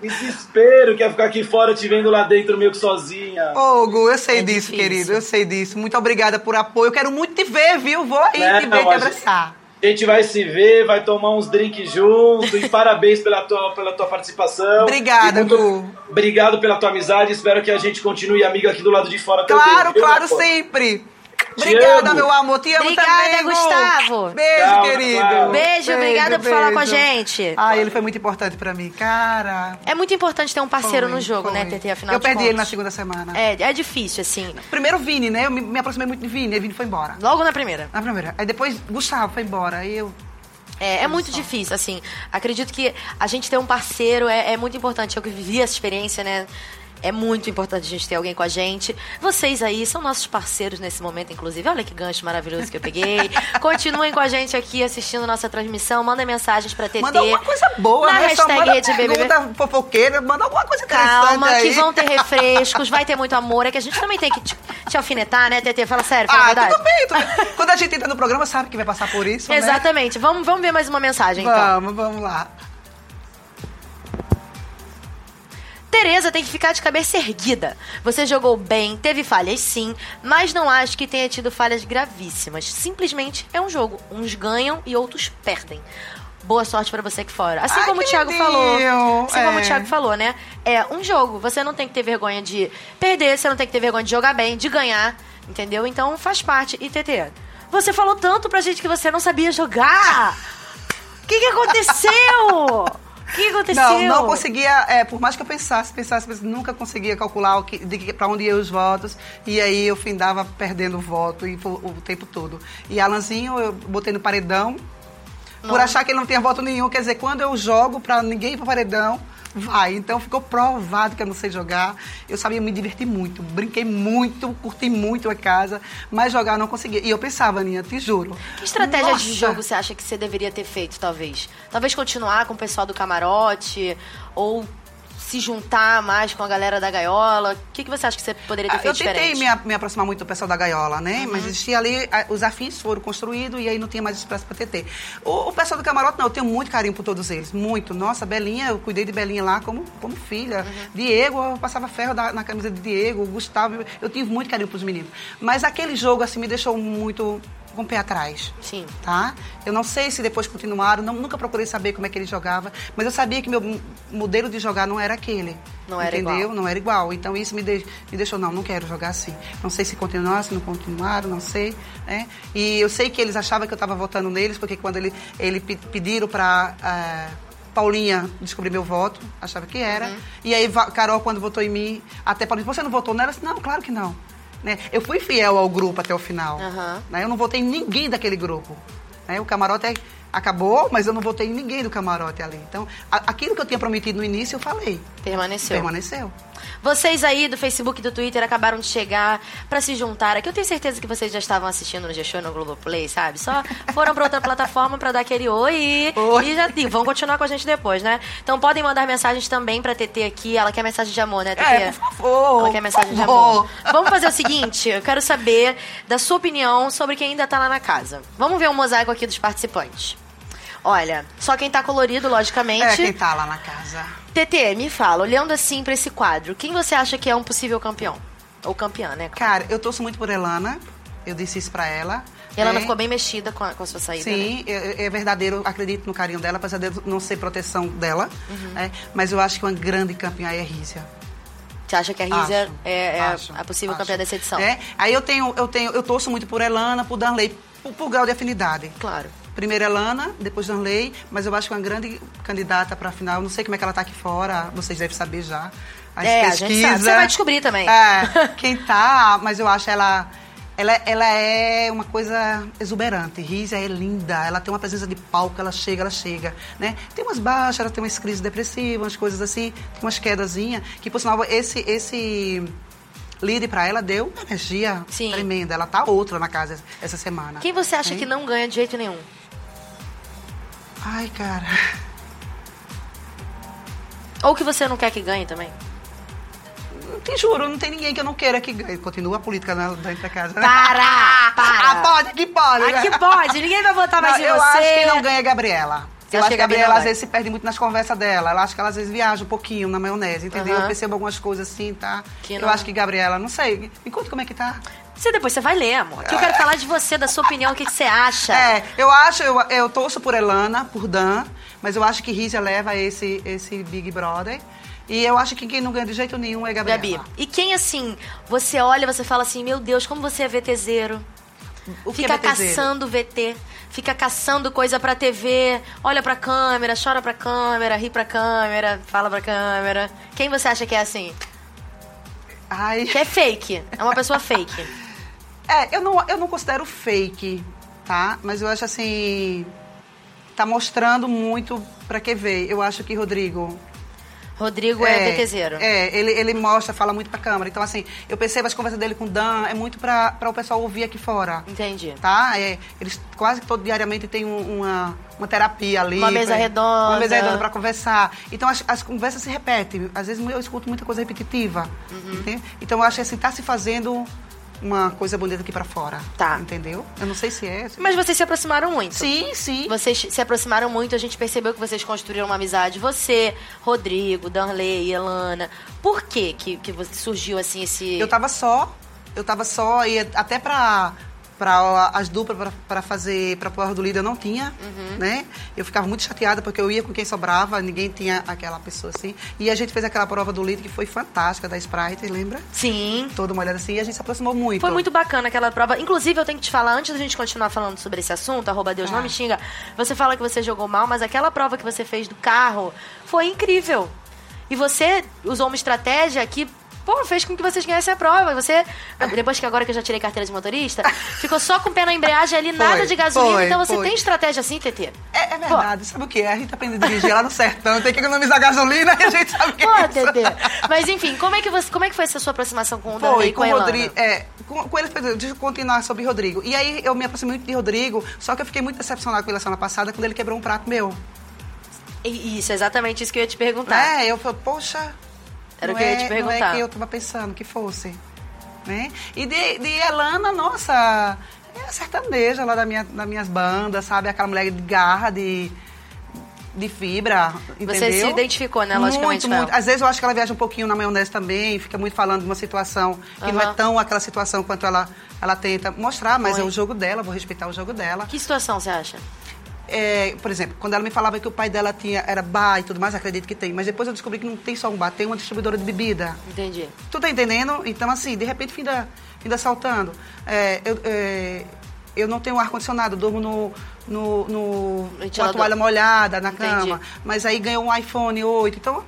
Desespero que é ficar aqui fora te vendo lá dentro meio que sozinha. Ô, Gu, eu sei É disso, difícil. querido. Eu sei disso. Muito obrigada por apoio. Eu quero muito te ver, viu? Vou aí te ver, te abraçar. A gente vai se ver, vai tomar uns drinks junto e parabéns pela tua, pela tua participação. Obrigada, muito Gu. Obrigado pela tua amizade. Espero que a gente continue amiga aqui do lado de fora também. Claro, viu, claro, sempre. Obrigada, amo. meu amor. Te amo Obrigada, também, Gu. Gustavo. Beijo, Tchau, querido. Clara. Beijo, obrigada por falar com a beijo. gente. Ah, ele foi muito importante pra mim. Cara. É muito importante ter um parceiro foi, no jogo, foi. né, TT? Afinal Eu de perdi ele na segunda semana. É, é difícil, assim. Primeiro o Vini, né? Eu me, me aproximei muito de Vini, aí Vini foi embora. Logo na primeira. Na primeira. Aí depois Gustavo foi embora. Aí eu. É, é muito difícil, assim. Acredito que a gente ter um parceiro é, é muito importante. Eu que vivi essa experiência, né? É muito importante a gente ter alguém com a gente. Vocês aí são nossos parceiros nesse momento, inclusive. Olha que gancho maravilhoso que eu peguei. Continuem com a gente aqui assistindo nossa transmissão. Mandem mensagens pra TT. Manda alguma coisa boa, Na né? Hashtag manda Rede BBB. pergunta fofoqueira, manda alguma coisa Calma, aí. que vão ter refrescos, vai ter muito amor. É que a gente também tem que te, te alfinetar, né, TT? Fala sério, fala a Ah, verdade. tudo bem, tudo bem. Quando a gente entra no programa, sabe que vai passar por isso, né? Exatamente. Vamos, vamos ver mais uma mensagem, então. Vamos, vamos lá. Tereza tem que ficar de cabeça erguida. Você jogou bem, teve falhas sim, mas não acho que tenha tido falhas gravíssimas. Simplesmente é um jogo. Uns ganham e outros perdem. Boa sorte pra você aqui fora. Assim Ai, como o que Thiago falou. Assim como É. o Thiago falou, né? É um jogo. Você não tem que ter vergonha de perder, você não tem que ter vergonha de jogar bem, de ganhar. Entendeu? Então faz parte. E TT, você falou tanto pra gente que você não sabia jogar. O que, que aconteceu? O que, aconteceu? Não, não conseguia, é, por mais que eu pensasse, pensasse, pensasse, nunca conseguia calcular o que, de que, pra onde iam os votos. E aí eu findava perdendo o voto e, fo- o tempo todo. E Alanzinho eu botei no paredão. Por achar que ele não tinha voto nenhum. Quer dizer, quando eu jogo pra ninguém ir pro paredão, vai. Então ficou provado que eu não sei jogar. Eu sabia me divertir muito. Brinquei muito, curti muito a casa. Mas jogar não conseguia. E eu pensava, Aninha, te juro. Que estratégia de Nossa! jogo você acha que você deveria ter feito, talvez? Talvez continuar com o pessoal do camarote ou se juntar mais com a galera da gaiola? O que, que você acha que você poderia ter Ah, feito eu tentei diferente? me, me aproximar muito do pessoal da gaiola, né? Uhum. Mas existia ali, os afins foram construídos e aí não tinha mais espaço para TT. O, o pessoal do camarote, não, eu tenho muito carinho por todos eles, muito. Nossa, Belinha, eu cuidei de Belinha lá como, como filha. Uhum. Diego, eu passava ferro da- na camisa de Diego, Gustavo, eu, eu tive muito carinho pros meninos. Mas aquele jogo, assim, me deixou muito com o pé atrás Sim. tá? Eu não sei se depois continuaram, não- nunca procurei saber como é que ele jogava, mas eu sabia que meu modelo de jogar não era aquele. Não era entendeu? igual. Não era igual. Então isso me, de- me deixou, não, não quero jogar assim. Não sei se continuaram, se não continuaram, não sei. Né? E eu sei que eles achavam que eu estava votando neles, porque quando ele, ele pe- pediram para. Paulinha descobrir meu voto, achava que era. Uhum. E aí, Carol, quando votou em mim, até Paulinha, você não votou nela? Eu disse, não, claro que não. Né? Eu fui fiel ao grupo até o final. Aham. Né? Eu não votei em ninguém daquele grupo. né? O camarote é- acabou, mas eu não votei em ninguém do camarote ali. Então, aquilo que eu tinha prometido no início, eu falei. Permaneceu. Permaneceu. Vocês aí do Facebook e do Twitter acabaram de chegar pra se juntar aqui. Eu tenho certeza que vocês já estavam assistindo no G-Show no Globoplay, sabe? Só foram pra outra plataforma pra dar aquele oi, Oi. e já e vão continuar com a gente depois, né? Então podem mandar mensagens também pra TT aqui. Ela quer mensagem de amor, né, TT? É, por favor. Ela quer mensagem de amor. Vamos fazer o seguinte, eu quero saber da sua opinião sobre quem ainda tá lá na casa. Vamos ver um mosaico aqui dos participantes. Olha, só quem tá colorido, logicamente. É, quem tá lá na casa. TT, me fala, olhando assim pra esse quadro, quem você acha que é um possível campeão? Ou campeã, né? Cara, eu torço muito por Elana. Eu disse isso pra ela. E ela né? não ficou bem mexida com a, com a sua saída, né? Sim, é, é verdadeiro, acredito no carinho dela, apesar de não ser proteção dela. Uhum. né? Mas eu acho que uma grande campeã é a Rízia. Você acha que a Rízia é, é acho, a possível acho. campeã dessa edição? É, aí eu tenho, eu tenho, eu torço muito por Elana, por Danley, por, por grau de afinidade. Claro. Primeiro é Lana, depois Danley, mas eu acho que uma grande candidata para a final. Não sei como é que ela está aqui fora, vocês devem saber já. As É, a gente sabe. Você vai descobrir também. É, quem tá, mas eu acho ela. Ela, ela é uma coisa exuberante. Rízia é linda, ela tem uma presença de palco, ela chega, ela chega, né? Tem umas baixas, ela tem umas crises depressivas, umas coisas assim, tem umas quedazinhas, que por sinal esse esse lead pra ela deu uma energia Sim. tremenda. Ela tá outra na casa essa semana. Quem você acha Hein? que não ganha de jeito nenhum? Ai, cara. Ou que você não quer que ganhe também? Te juro, não tem ninguém que eu não queira que ganhe. Continua a política na- dentro da casa. né? Para! Para! Ah, pode, aqui pode. Aqui pode, ninguém vai votar mais Não, em eu você. acho que não ganha a Gabriela. Você eu acho que que a Gabriela às vezes se perde muito nas conversas dela. Ela acha que ela às vezes viaja um pouquinho na maionese, entendeu? Aham. Eu percebo algumas coisas assim, tá? Que eu não- acho que Gabriela, não sei. Me conta como é que tá. Você depois você vai ler, amor. Que eu quero falar de você, da sua opinião, o que, que você acha. É, eu acho, eu, eu torço por Elana, por Dan, mas eu acho que Rízia leva esse, esse Big Brother. E eu acho que quem não ganha de jeito nenhum é Gabriela. Gabi, e quem assim, você olha, você fala assim, meu Deus, como você é VTZero. O que Fica é VTZero? caçando VT, fica caçando coisa pra TV, olha pra câmera, chora pra câmera, ri pra câmera, fala pra câmera. Quem você acha que é assim? Ai. Que é fake, é uma pessoa fake. É, eu não, eu não considero fake, tá? Mas eu acho assim. Tá mostrando muito pra que ver. Eu acho que Rodrigo. Rodrigo é, VTZero. É, ele, ele mostra, fala muito pra câmera. Então, assim, eu percebo as conversas dele com o Dan, é muito pra, pra o pessoal ouvir aqui fora. Entendi. Tá? É, eles quase que todo diariamente tem um- uma, uma terapia ali. Uma mesa pra- redonda. Uma mesa redonda pra conversar. Então, as, as conversas se repetem. Às vezes eu escuto muita coisa repetitiva. Uhum. Então, eu acho assim, tá se fazendo uma coisa bonita aqui pra fora. Tá. Entendeu? Eu não sei se é. se- Mas vocês se aproximaram muito. Sim, sim. Vocês se aproximaram muito, a gente percebeu que vocês construíram uma amizade. Você, Rodrigo, Danley, Elana. Por que que, que você- surgiu assim esse... Eu tava só, eu tava só, e até pra, pra as duplas pra fazer, pra prova do líder eu não tinha, Uhum. né? Eu ficava muito chateada porque eu ia com quem sobrava, ninguém tinha aquela pessoa assim. E a gente fez aquela prova do líder que foi fantástica, da Sprite, lembra? Sim. Toda uma olhada assim, e a gente se aproximou muito. Foi muito bacana aquela prova. Inclusive, eu tenho que te falar, antes da gente continuar falando sobre esse assunto, arroba Deus não Ah. me xinga, você fala que você jogou mal, mas aquela prova que você fez do carro foi incrível. E você usou uma estratégia que, pô, fez com que vocês ganhassem a prova. Você, depois que agora que eu já tirei carteira de motorista, ficou só com o pé na embreagem ali, nada Foi, de gasolina. foi, então você foi. tem estratégia assim, TT? É, é verdade, sabe o que é? A gente aprende a dirigir lá no sertão, tem que economizar gasolina e a gente sabe o que Pô, é isso. TT. Mas enfim, como é que, você, como é que foi essa sua aproximação com o Foi, Danley e com com, a? Rodrigo. É, com, com ele, deixa eu continuar sobre Rodrigo. E aí eu me aproximei muito de Rodrigo, só que eu fiquei muito decepcionada com ele semana passada quando ele quebrou um prato meu. Isso, exatamente isso que eu ia te perguntar. É, eu falei, poxa. Era o não que eu ia é- te Não perguntar. é que eu tava pensando que fosse. Né? E de, de Elana, nossa, é a sertaneja lá da minha, das minhas bandas, sabe? Aquela mulher de garra, de, de fibra, entendeu? Você se identificou, né, logicamente, Muito, muito. Às vezes eu acho que ela viaja um pouquinho na maionese também, fica muito falando de uma situação que não Aham. é tão aquela situação quanto ela, ela tenta mostrar, mas Oi. é o jogo dela, vou respeitar o jogo dela. Que situação você acha? É, por exemplo, quando ela me falava que o pai dela tinha, era bar e tudo mais, acredito que tem. Mas depois eu descobri que não tem só um bar, tem uma distribuidora de bebida. Entendi. Tu tá entendendo? Então, assim, de repente, finda, finda saltando. É, eu, é, eu não tenho ar-condicionado, durmo no, no, no, com a toalha molhada na Entendi. cama. Mas aí ganhou um iPhone 8. Então,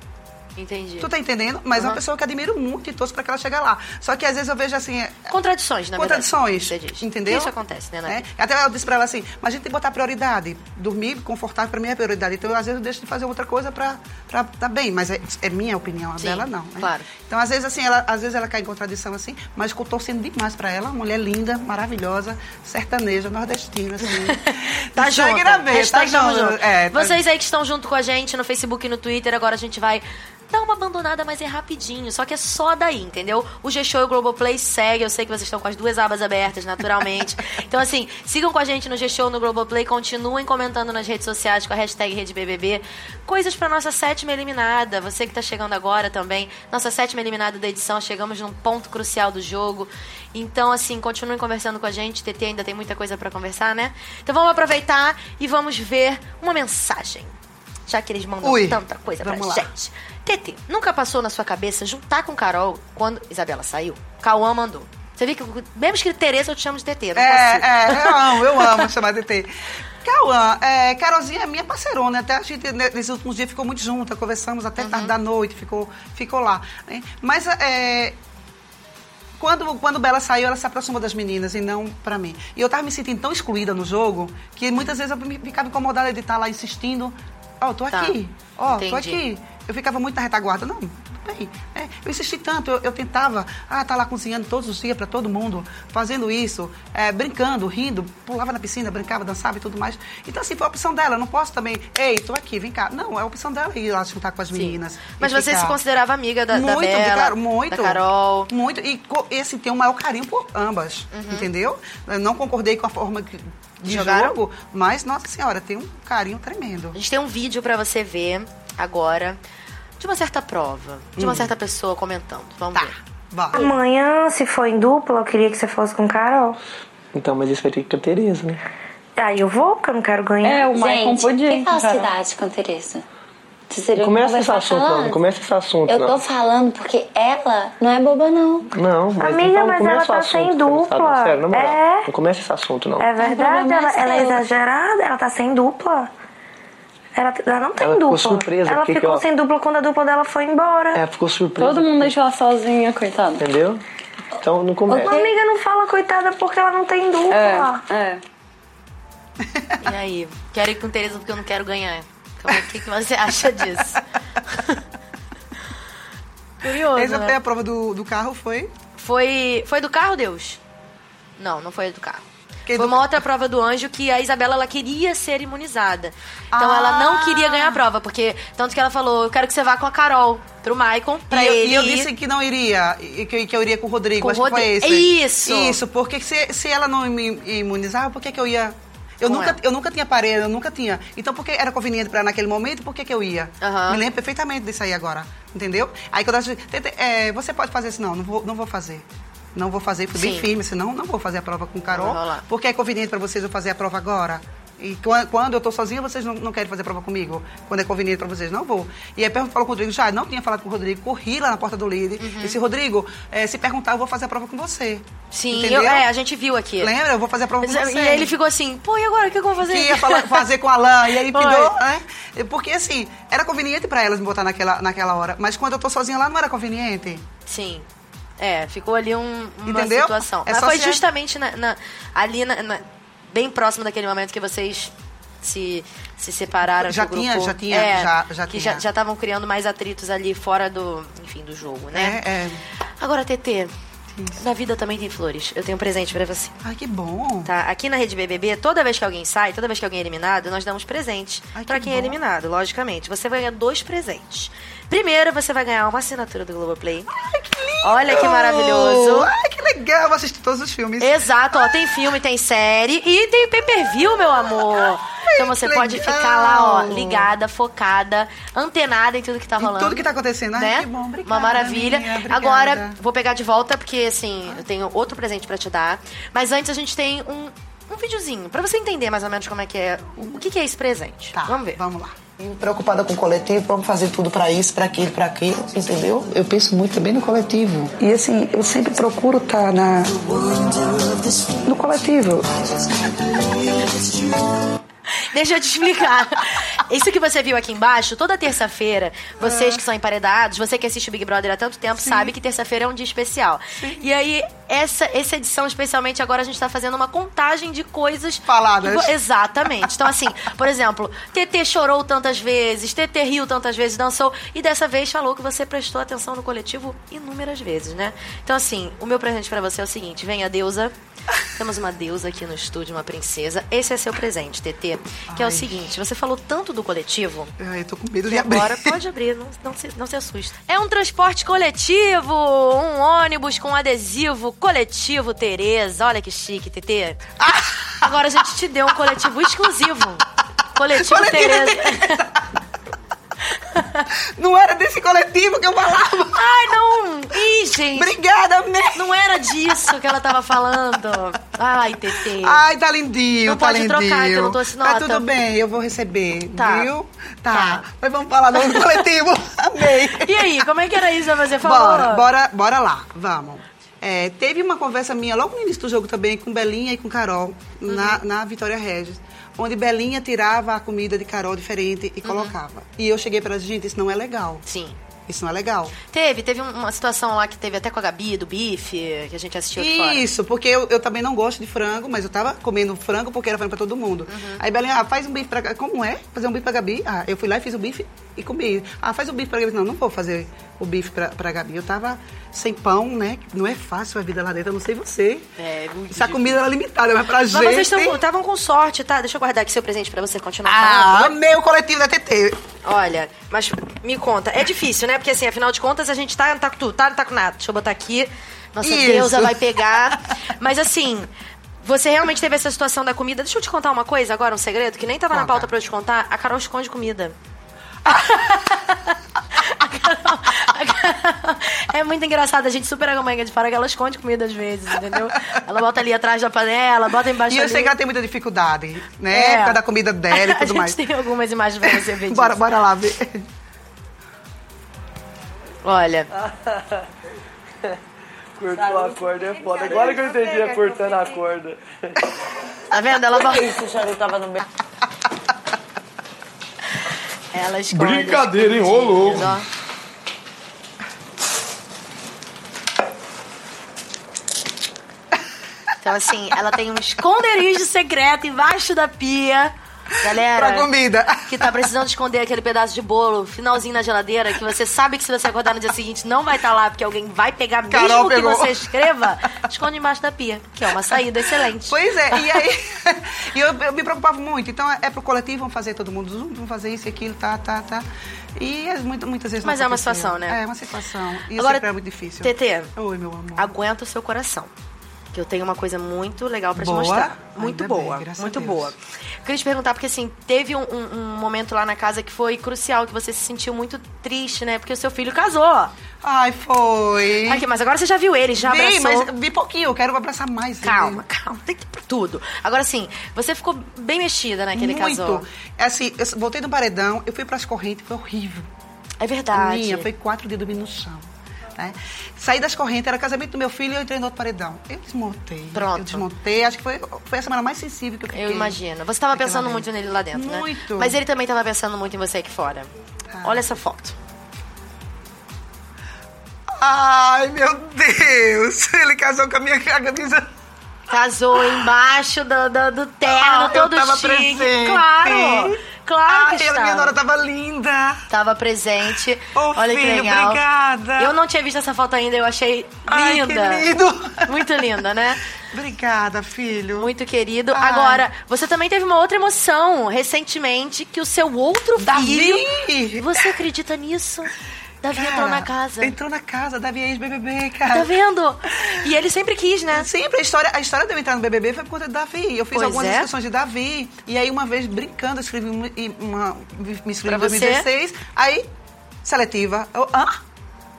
Entendi. tu tá entendendo? Mas é Aham. uma pessoa que admiro muito e torço pra que ela chegue lá. Só que às vezes eu vejo assim. é, Contradições, na Contradições, verdade. Entendeu? Isso acontece, né, né? Até eu disse pra ela assim, mas a gente tem que botar prioridade. Dormir confortável pra mim é prioridade. Então, às vezes, eu deixo de fazer outra coisa pra estar tá bem. Mas é, é minha opinião, a Sim, dela não. né? claro. Então, às vezes, assim, ela, às vezes ela cai em contradição assim, mas eu tô sendo demais pra ela. Uma mulher linda, maravilhosa, sertaneja, nordestina, assim. Tá junto. tá junto. junto. É, tá- Vocês aí que estão junto com a gente no Facebook e no Twitter, agora a gente vai dar uma abandonada, mas é rapidinho. Só que é só daí, entendeu? O G-Show e o Globoplay segue. Eu sei que vocês estão com as duas abas abertas, naturalmente. então, assim, sigam com a gente no G-Show, no Globoplay. Continuem comentando nas redes sociais com a hashtag RedeBBB. Coisas pra nossa sétima eliminada. Você que tá chegando agora também. Nossa sétima eliminada da edição. Chegamos num ponto crucial do jogo. Então, assim, continuem conversando com a gente. TT ainda tem muita coisa pra conversar, né? Então vamos aproveitar e vamos ver uma mensagem. Já que eles mandam Ui, tanta coisa pra lá. gente. TT, nunca passou na sua cabeça juntar com Carol quando Isabela saiu? Cauã mandou. Você viu que, mesmo escrito Tereza, eu te chamo de TT, não consigo. É, é, eu amo, eu amo chamar de T. Cauã, é, Carolzinha é minha parceirona, até a gente né, nesses últimos dias ficou muito junta, conversamos até tarde da noite, ficou, ficou lá. né? Mas é, quando, quando Bela saiu, ela se aproximou das meninas e não pra mim. E eu tava me sentindo tão excluída no jogo que muitas vezes eu ficava incomodada de estar lá insistindo. Ó, tô Tá. aqui. Ó, tô Entendi. aqui. Eu ficava muito na retaguarda. Não, É, eu insisti tanto, eu, eu tentava, ah, tá lá cozinhando todos os dias pra todo mundo, fazendo isso, é, brincando, rindo, pulava na piscina, brincava, dançava e tudo mais. Então, assim, foi a opção dela. Eu não posso também, ei, tô aqui, vem cá. Não, é a opção dela ir lá se juntar com as meninas. Mas você se ficar. considerava amiga da, da muito, de Bela, muito, da Carol. Muito. E esse tem o maior carinho por ambas, Uhum. entendeu? Eu não concordei com a forma que- de Jogaram? jogo, mas, nossa senhora, tem um carinho tremendo. A gente tem um vídeo pra você ver agora de uma certa prova, de uma certa pessoa comentando. Vamos Hum. Tá, ver. bora. Amanhã, se for em dupla, eu queria que você fosse com Carol. Então, mas isso vai ter que a Tereza, né? Aí eu vou, porque eu não quero ganhar. É, o Maicon Gente, podia. que falsidade com a Tereza. Não começa esse conversar assunto, não. Não começa esse assunto, Eu não. tô falando porque ela não é boba, não. Não, mas Amiga, não mas ela tá assunto, sem dupla. Sério, moral. É. Não começa esse assunto, não. É verdade, ela, é ela é exagerada, ela tá sem dupla. Ela, ela não tem Ela ficou dupla. surpresa, Ela ficou eu- sem dupla quando a dupla dela foi embora. É, ficou surpresa. Todo mundo deixou ela sozinha, coitada. Entendeu? Então, não começa. Uma amiga não fala coitada porque ela não tem dupla. É, é. E aí? Quero ir com Tereza porque eu não quero ganhar. Então, o que, que você acha disso? Curioso, Essa né? foi a prova do, do carro, foi? Foi, foi do carro, Deus? Não, não foi do carro. Foi uma outra prova do anjo que a Isabela ela queria ser imunizada. Então ela não Ah. queria ganhar a prova, porque tanto que ela falou, eu quero que você vá com a Carol pro Maicon, pra e, ele e eu disse que não iria, e que, que eu iria com o Rodrigo. Com o acho que foi Rodrigo. esse. Isso. Isso, porque se, se ela não me imunizava, por que, que eu ia. Eu nunca, ela. eu nunca tinha parede, eu nunca tinha. Então, porque era conveniente pra ela naquele momento, por que, que eu ia? Aham. Me lembro perfeitamente disso aí agora. Entendeu? Aí quando eu disse, "Tete, é, você pode fazer isso? Não, não vou, não vou fazer. Não vou fazer, fui Sim. bem firme, senão não vou fazer a prova com o Carol. Porque é conveniente pra vocês eu fazer a prova agora. E quan- quando eu tô sozinha, vocês não, não querem fazer a prova comigo. Quando é conveniente pra vocês, não vou. E aí falou com o Rodrigo, já não tinha falado com o Rodrigo, corri lá na porta do líder. Uhum. Disse, Rodrigo, eh, se perguntar, eu vou fazer a prova com você. Sim, eu- é, a gente viu aqui. Lembra? Eu vou fazer a prova com E você. ele ficou assim, pô, e agora o que eu vou fazer? que ia falar- fazer com a Alain, e aí pediu, né? Porque assim, era conveniente pra elas me botar naquela, naquela hora. Mas quando eu tô sozinha lá, não era conveniente. Sim. É, ficou ali um- uma Entendeu? situação. É Mas foi se- justamente na- na- ali, na- bem próximo daquele momento que vocês se, se separaram. Já tinha, grupo- já tinha, é, já- já que tinha. já estavam criando mais atritos ali fora do, enfim, do jogo, né? É, é. Agora, TT, na vida também tem flores. Eu tenho um presente pra você. Ai, que bom. Tá, aqui na Rede BBB, toda vez que alguém sai, toda vez que alguém é eliminado, nós damos presente pra que quem é bom. eliminado, logicamente. Você vai ganhar dois presentes. Primeiro, você vai ganhar uma assinatura do Globoplay. Ai, que lindo. Olha que maravilhoso. Ai, que legal. Vou assistir todos os filmes. Exato, ó, tem filme, tem série e tem pay-per-view, meu amor. Então você pode legal. ficar lá, ó, ligada, focada, antenada em tudo que tá Em rolando. tudo que tá acontecendo. Ai, né? que bom. Obrigada, Uma maravilha. minha. Agora, vou pegar de volta, porque assim, eu tenho outro presente pra te dar. Mas antes a gente tem um, um videozinho, pra você entender mais ou menos como é que é. O que, que é esse presente. Tá, Vamos ver. Vamos lá. Preocupada com o coletivo, vamos fazer tudo pra isso, pra aquilo, pra aquilo, entendeu? Eu penso muito também no coletivo. E assim, eu sempre procuro estar na no coletivo. Deixa eu te explicar. Isso que você viu aqui embaixo, toda terça-feira, vocês que são emparedados, você que assiste o Big Brother há tanto tempo, sabe que terça-feira é um dia especial. E aí, essa, essa edição, especialmente agora, a gente tá fazendo uma contagem de coisas. Faladas. que Exatamente. Então, assim, por exemplo, TT chorou tantas vezes, TT riu tantas vezes, dançou, e dessa vez falou que você prestou atenção no coletivo inúmeras vezes, né? Então, assim, o meu presente pra você é o seguinte: vem a deusa. Temos uma deusa aqui no estúdio, uma princesa. Esse é seu presente, TT. Que é o seguinte: você falou tanto do coletivo. Ai, eu tô com medo de abrir. agora pode abrir, não, não, se, não se assusta. É um transporte coletivo, um ônibus com adesivo coletivo Tereza. Olha que chique, TT. Agora a gente te deu um coletivo exclusivo. Coletivo Coletivo Tereza. Não era desse coletivo que eu falava. Ai, não! Ih, gente! Obrigada, mesmo. Não era disso que ela tava falando. Ai, TT. Ai, tá lindinho, Não tá pode lindinho. trocar, que eu não tô assinando. Tá tudo bem, eu vou receber, Tá. viu? Tá. Tá. Mas vamos falar do coletivo. Amei. E aí, como é que era isso que você falou? Bora, bora, bora lá, vamos. É, teve uma conversa minha logo no início do jogo também com Belinha e com Carol, Uhum. na, na Vitória Regis, onde Belinha tirava a comida de Carol diferente e colocava. E eu cheguei para gente, isso não é legal. Uhum. Sim. Isso não é legal. Teve, teve um- uma situação lá que teve até com a Gabi, do bife, que a gente assistiu. Isso, porque eu, eu também não gosto de frango, mas eu tava comendo frango porque era frango pra todo mundo. Uhum. Aí Belinha, ah, faz um bife pra... Como é? Fazer um bife pra Gabi? Ah, eu fui lá e fiz o bife e comi. Ah, faz o bife pra Gabi. Não, não vou fazer o bife pra, pra Gabi. Eu tava sem pão, né? Não é fácil a vida lá dentro, eu não sei você. É, muito Essa comida era limitada, mas pra Mas gente... vocês estavam com sorte, tá? Deixa eu guardar aqui seu presente pra você continuar Ah, amei o coletivo da TT. Olha, mas me conta, é difícil, né? Porque assim, afinal de contas, a gente tá, não tá com tudo, tá, não tá com nada. Deixa eu botar aqui. Nossa Isso. deusa vai pegar. Mas assim, você realmente teve essa situação da comida. Deixa eu te contar uma coisa agora, um segredo, que nem tava na Conta. pauta pra eu te contar. A Carol esconde comida. É muito engraçado, a gente super manga de fora que ela esconde comida às vezes, entendeu? Ela bota ali atrás da panela, bota embaixo E eu ali. sei que ela tem muita dificuldade, né? É. Por causa da comida dela e A tudo gente mais. tem algumas imagens pra você ver bora, disso. bora lá ver. Olha, Cortou a corda é foda. Agora que eu entendi é cortando a corda. tá vendo? Ela bota... Isso, o charuto tava no meio. Ela esconde Brincadeira, hein? Ô, louco. Então, assim, ela tem um esconderijo secreto embaixo da pia. Galera, Pra comida. que tá precisando esconder aquele pedaço de bolo, finalzinho na geladeira, que você sabe que se você acordar no dia seguinte não vai estar lá, porque alguém vai pegar Carol mesmo que pegou. você escreva, esconde embaixo da pia, que é uma saída excelente. Pois é, e aí e eu, eu me preocupava muito. Então é pro coletivo, vamos fazer todo mundo junto, vamos fazer isso e aquilo, tá, tá, tá. E muito, muitas vezes Mas é uma situação, né? É uma situação. E Agora, sempre é muito difícil. TT, Oi, meu amor. aguenta o seu coração. Que eu tenho uma coisa muito legal pra Boa? te mostrar. Muito Ainda bem, boa, graças muito boa. Eu queria te perguntar, porque assim, teve um, um- um momento lá na casa que foi crucial, que você se sentiu muito triste, né? Porque o seu filho casou. Ai, foi. Aqui, mas agora você já viu ele, já vi, abraçou. mas vi pouquinho, eu quero abraçar mais. Calma, ele. calma, tem tempo pra tudo. Agora sim, você ficou bem mexida, né, que ele muito. casou. É assim, eu voltei do paredão, eu fui pras correntes, foi horrível. É A verdade. minha foi quatro dias dormindo no chão. Né? Saí das correntes, era casamento do meu filho e eu entrei no outro paredão. Eu desmontei. Pronto. Eu desmontei, acho que foi, foi a semana mais sensível que eu fiquei. Eu imagino. Você tava naquela pensando muito nele lá dentro, né? Muito. Mas ele também tava pensando muito em você aqui fora. Ah. Olha essa foto. Ai, meu Deus! Ele casou com a minha camisa. Casou embaixo do, do, do terno, Ah, eu todo tava chique. presente. Claro! Claro Ai, que minha estava. nora tava linda. Tava presente. Ô, Olha que filho, legal. obrigada. Eu não tinha visto essa foto ainda, eu achei Ai, que linda. lindo. Muito linda, né? Obrigada, filho. Muito querido. Ai. Agora, você também teve uma outra emoção recentemente que o seu outro Davi! filho. Você acredita nisso? Davi Cara, entrou na casa. Entrou na casa, Davi é ex-BBB, cara. Tá vendo? E ele sempre quis, né? Sempre, a história, a história de eu entrar no BBB foi por conta de Davi. Eu fiz Pois algumas é. discussões de Davi. E aí, uma vez, brincando, escrevi uma, uma- me inscrevi Pra em 2016. Aí, seletiva. Eu, hã?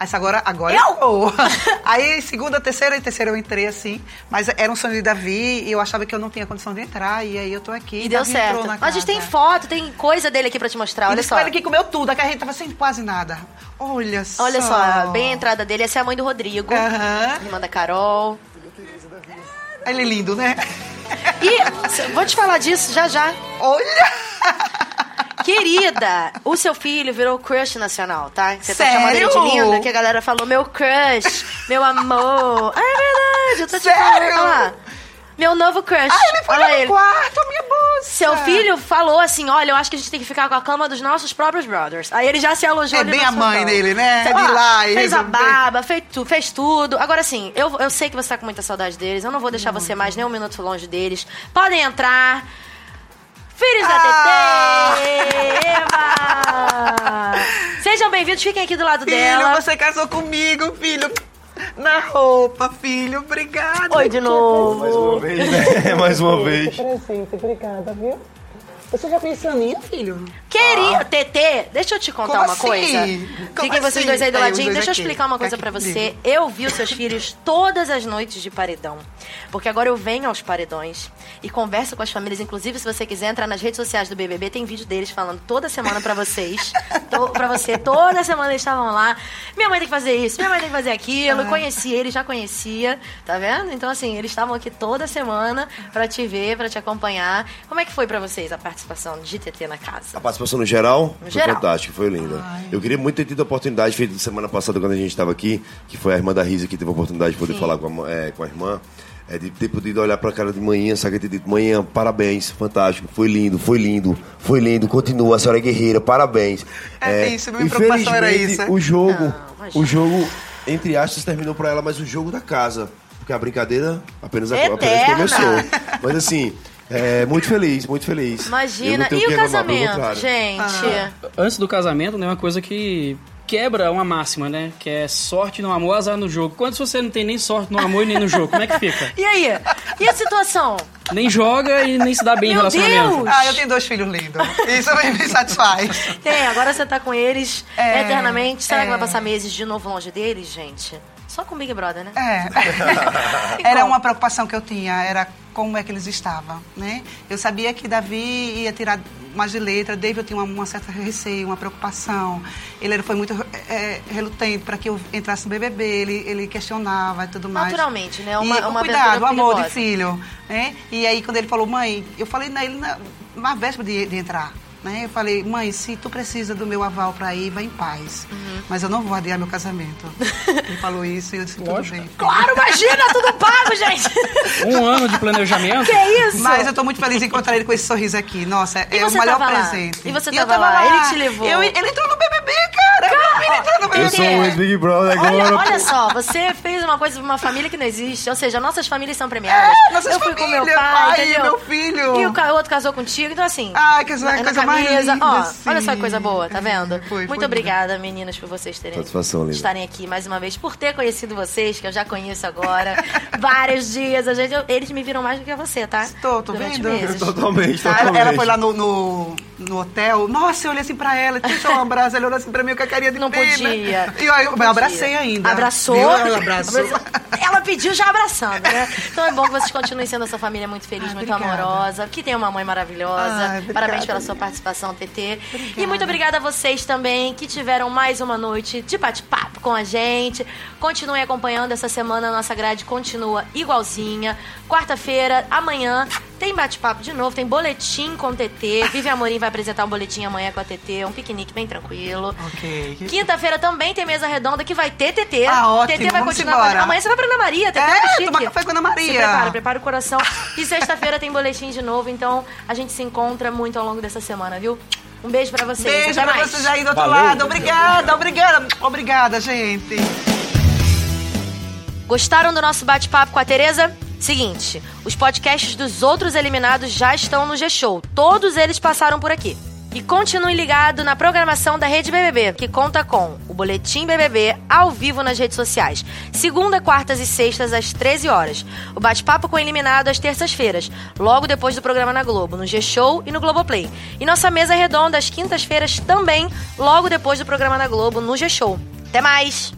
Essa agora, agora Eu? vou. Aí, segunda, terceira e terceira eu entrei assim. Mas era um sonho de Davi e eu achava que eu não tinha condição de entrar. E aí eu tô aqui. E deu Davi certo. Mas a gente tem foto, tem coisa dele aqui pra te mostrar. E Olha só. ele que comeu tudo, a carreira tava sem quase nada. Olha só. Olha só, bem a entrada dele. Essa é a mãe do Rodrigo. Aham. Irmã da Carol. Ele é lindo, né? E vou te falar disso já já. Olha! Querida, o seu filho virou crush nacional, tá? Você tá Sério? chamando ele de linda, que a galera falou meu crush, meu amor. Ah, é verdade, eu tô te Sério? falando. Olha lá. Meu novo crush. Ah, ele foi Olha lá no ele. quarto, minha bolsa. Seu filho falou assim: olha, eu acho que a gente tem que ficar com a cama dos nossos próprios brothers. Aí ele já se alojou É ali bem a mãe sofá. dele, né? Sei lá, lá e Fez a barba, fez, tu, fez tudo. Agora sim, eu, eu sei que você tá com muita saudade deles. Eu não vou deixar você mais nem um minuto longe deles. Podem entrar. Filhos Ah! da TT! Eva! Sejam bem-vindos, fiquem aqui do lado Filho, dela. você casou comigo, filho. Na roupa, filho. Obrigada. Oi de novo. Mais uma vez, né? Mais uma vez. Presente, obrigada, viu? Você já pensou nisso, filho? Queria, TT, deixa eu te contar Como uma assim? coisa. Como Fiquem vocês assim? dois aí do ladinho. dois Deixa eu aqui. explicar uma coisa pra você. Eu vi os seus filhos todas as noites de paredão. Porque agora eu venho aos paredões e converso com as famílias. Inclusive, se você quiser entrar nas redes sociais do BBB, tem vídeo deles falando toda semana pra vocês. to- pra você. Toda semana eles estavam lá. Minha mãe tem que fazer isso, minha mãe tem que fazer aquilo. Conheci ele, já conhecia, tá vendo? Então, assim, eles estavam aqui toda semana pra te ver, pra te acompanhar. Como é que foi pra vocês a participação de TT na casa? A participação no geral No foi geral. fantástica, foi linda. Eu queria muito ter tido a oportunidade, feita semana passada quando a gente estava aqui, que foi a irmã da Risa que teve a oportunidade de poder Sim. falar com a, é, com a irmã. É de ter podido olhar pra cara de manhã, sabe? Ter dito, manhã, parabéns, fantástico, foi lindo, foi lindo, foi lindo, continua, a senhora é guerreira, parabéns. É isso, minha preocupação era isso. O jogo, Não, o jogo, entre aspas, terminou pra ela, mas o jogo da casa. Porque a brincadeira apenas, apenas começou. Mas assim, é, muito feliz, muito feliz. Imagina. E o que reclamar, casamento, gente? Antes do casamento, né, uma coisa que quebra uma máxima, né? Que é sorte no amor, azar no jogo. Quando você não tem nem sorte no amor e nem no jogo, como é que fica? E aí? E a situação? Nem joga e nem se dá bem em Meu relacionamento. Deus! Ah, eu tenho dois filhos lindos. Isso me me satisfaz. Tem, agora você tá com eles É, eternamente. Será que é. vai passar meses de novo longe deles, gente? Só com Big Brother, né? É. Era uma preocupação que eu tinha, era como é que eles estavam, né? Eu sabia que Davi ia tirar mais de letra, David eu tinha uma, uma certa receio, uma preocupação. Ele foi muito é, relutante para que eu entrasse no BBB, ele, ele questionava e tudo mais. Naturalmente, né? Uma- e, uma cuidado, o amor de filho, né? E aí quando ele falou, mãe, eu falei na ele na, na véspera de, de entrar. Né? Eu falei, mãe, se tu precisa do meu aval para ir, vai em paz. Uhum. Mas eu não vou adiar meu casamento. Ele falou isso e eu disse, tudo bem. Claro, imagina, tudo pago, gente! Um ano de planejamento. Que isso? Mas eu tô muito feliz em encontrar ele com esse sorriso aqui. Nossa, E é o melhor tava lá? presente. E você eu tava lá? Ele te levou? Eu- ele entrou no BBB, cara. Meu filho entrou no BBB. Eu sou um ex-Big Brother agora. Olha, olha só, você fez uma coisa pra uma família que não existe. Ou seja, nossas famílias são premiadas. É, nossas eu fui com meu famílias, pai, pai, meu filho. E o outro casou contigo. Então, assim. Ai, que coisa mais linda, Ó, sim. olha só que coisa boa, tá vendo? Foi, Muito foi obrigada, meninas, por vocês terem Satisfação, linda. estarem aqui mais uma vez, por ter conhecido vocês, que eu já conheço agora. vários dias. A gente, eu- eles me viram mais do que você, tá? Tô, tô Durante vendo. meses. Totalmente, Ah, totalmente. ela foi lá no, no, no hotel. Nossa, eu olhei assim pra ela. Deixa um abraço. Ela olhou assim pra mim com a carinha de Não pena. podia. E eu, eu Podia. abracei ainda. Abraçou. Viu? Ela abraçou. Ela pediu já abraçando, né? Então é bom que vocês continuem sendo essa família muito feliz, Ai, muito obrigada. amorosa, que tem uma mãe maravilhosa. Ai, obrigada. Parabéns pela sua participação, TT. E muito obrigada a vocês também que tiveram mais uma noite de bate-papo com a gente. Continuem acompanhando essa semana, a nossa grade continua igualzinha. Quarta-feira, amanhã, tem bate-papo de novo, tem boletim com TT. Vivi Amorim vai apresentar um boletim amanhã com a TT, um piquenique bem tranquilo. Ok. Quinta-feira também tem mesa redonda que vai ter TT. Ah, ótimo, TT vai vamos continuar. embora. Amanhã você vai pra Ana Maria, TT É, é, chique. tomar café com a Ana Maria. Se prepara, prepara o coração. E sexta-feira tem boletim de novo, então a gente se encontra muito ao longo dessa semana, viu? Um beijo pra vocês. Beijo Até pra mais. vocês aí do outro Valeu. lado. Obrigada, obrigada. Obrigada, gente. Gostaram do nosso bate-papo com a Tereza? Seguinte, os podcasts dos outros eliminados já estão no G-Show. Todos eles passaram por aqui. E continue ligado na programação da Rede BBB, que conta com o Boletim BBB ao vivo nas redes sociais. Segunda, quartas e sextas às 13 horas. O bate-papo com o eliminado às terças-feiras, logo depois do programa na Globo, no G-Show e no Globoplay. E nossa mesa redonda às quintas-feiras também, logo depois do programa na Globo, no G-Show. Até mais!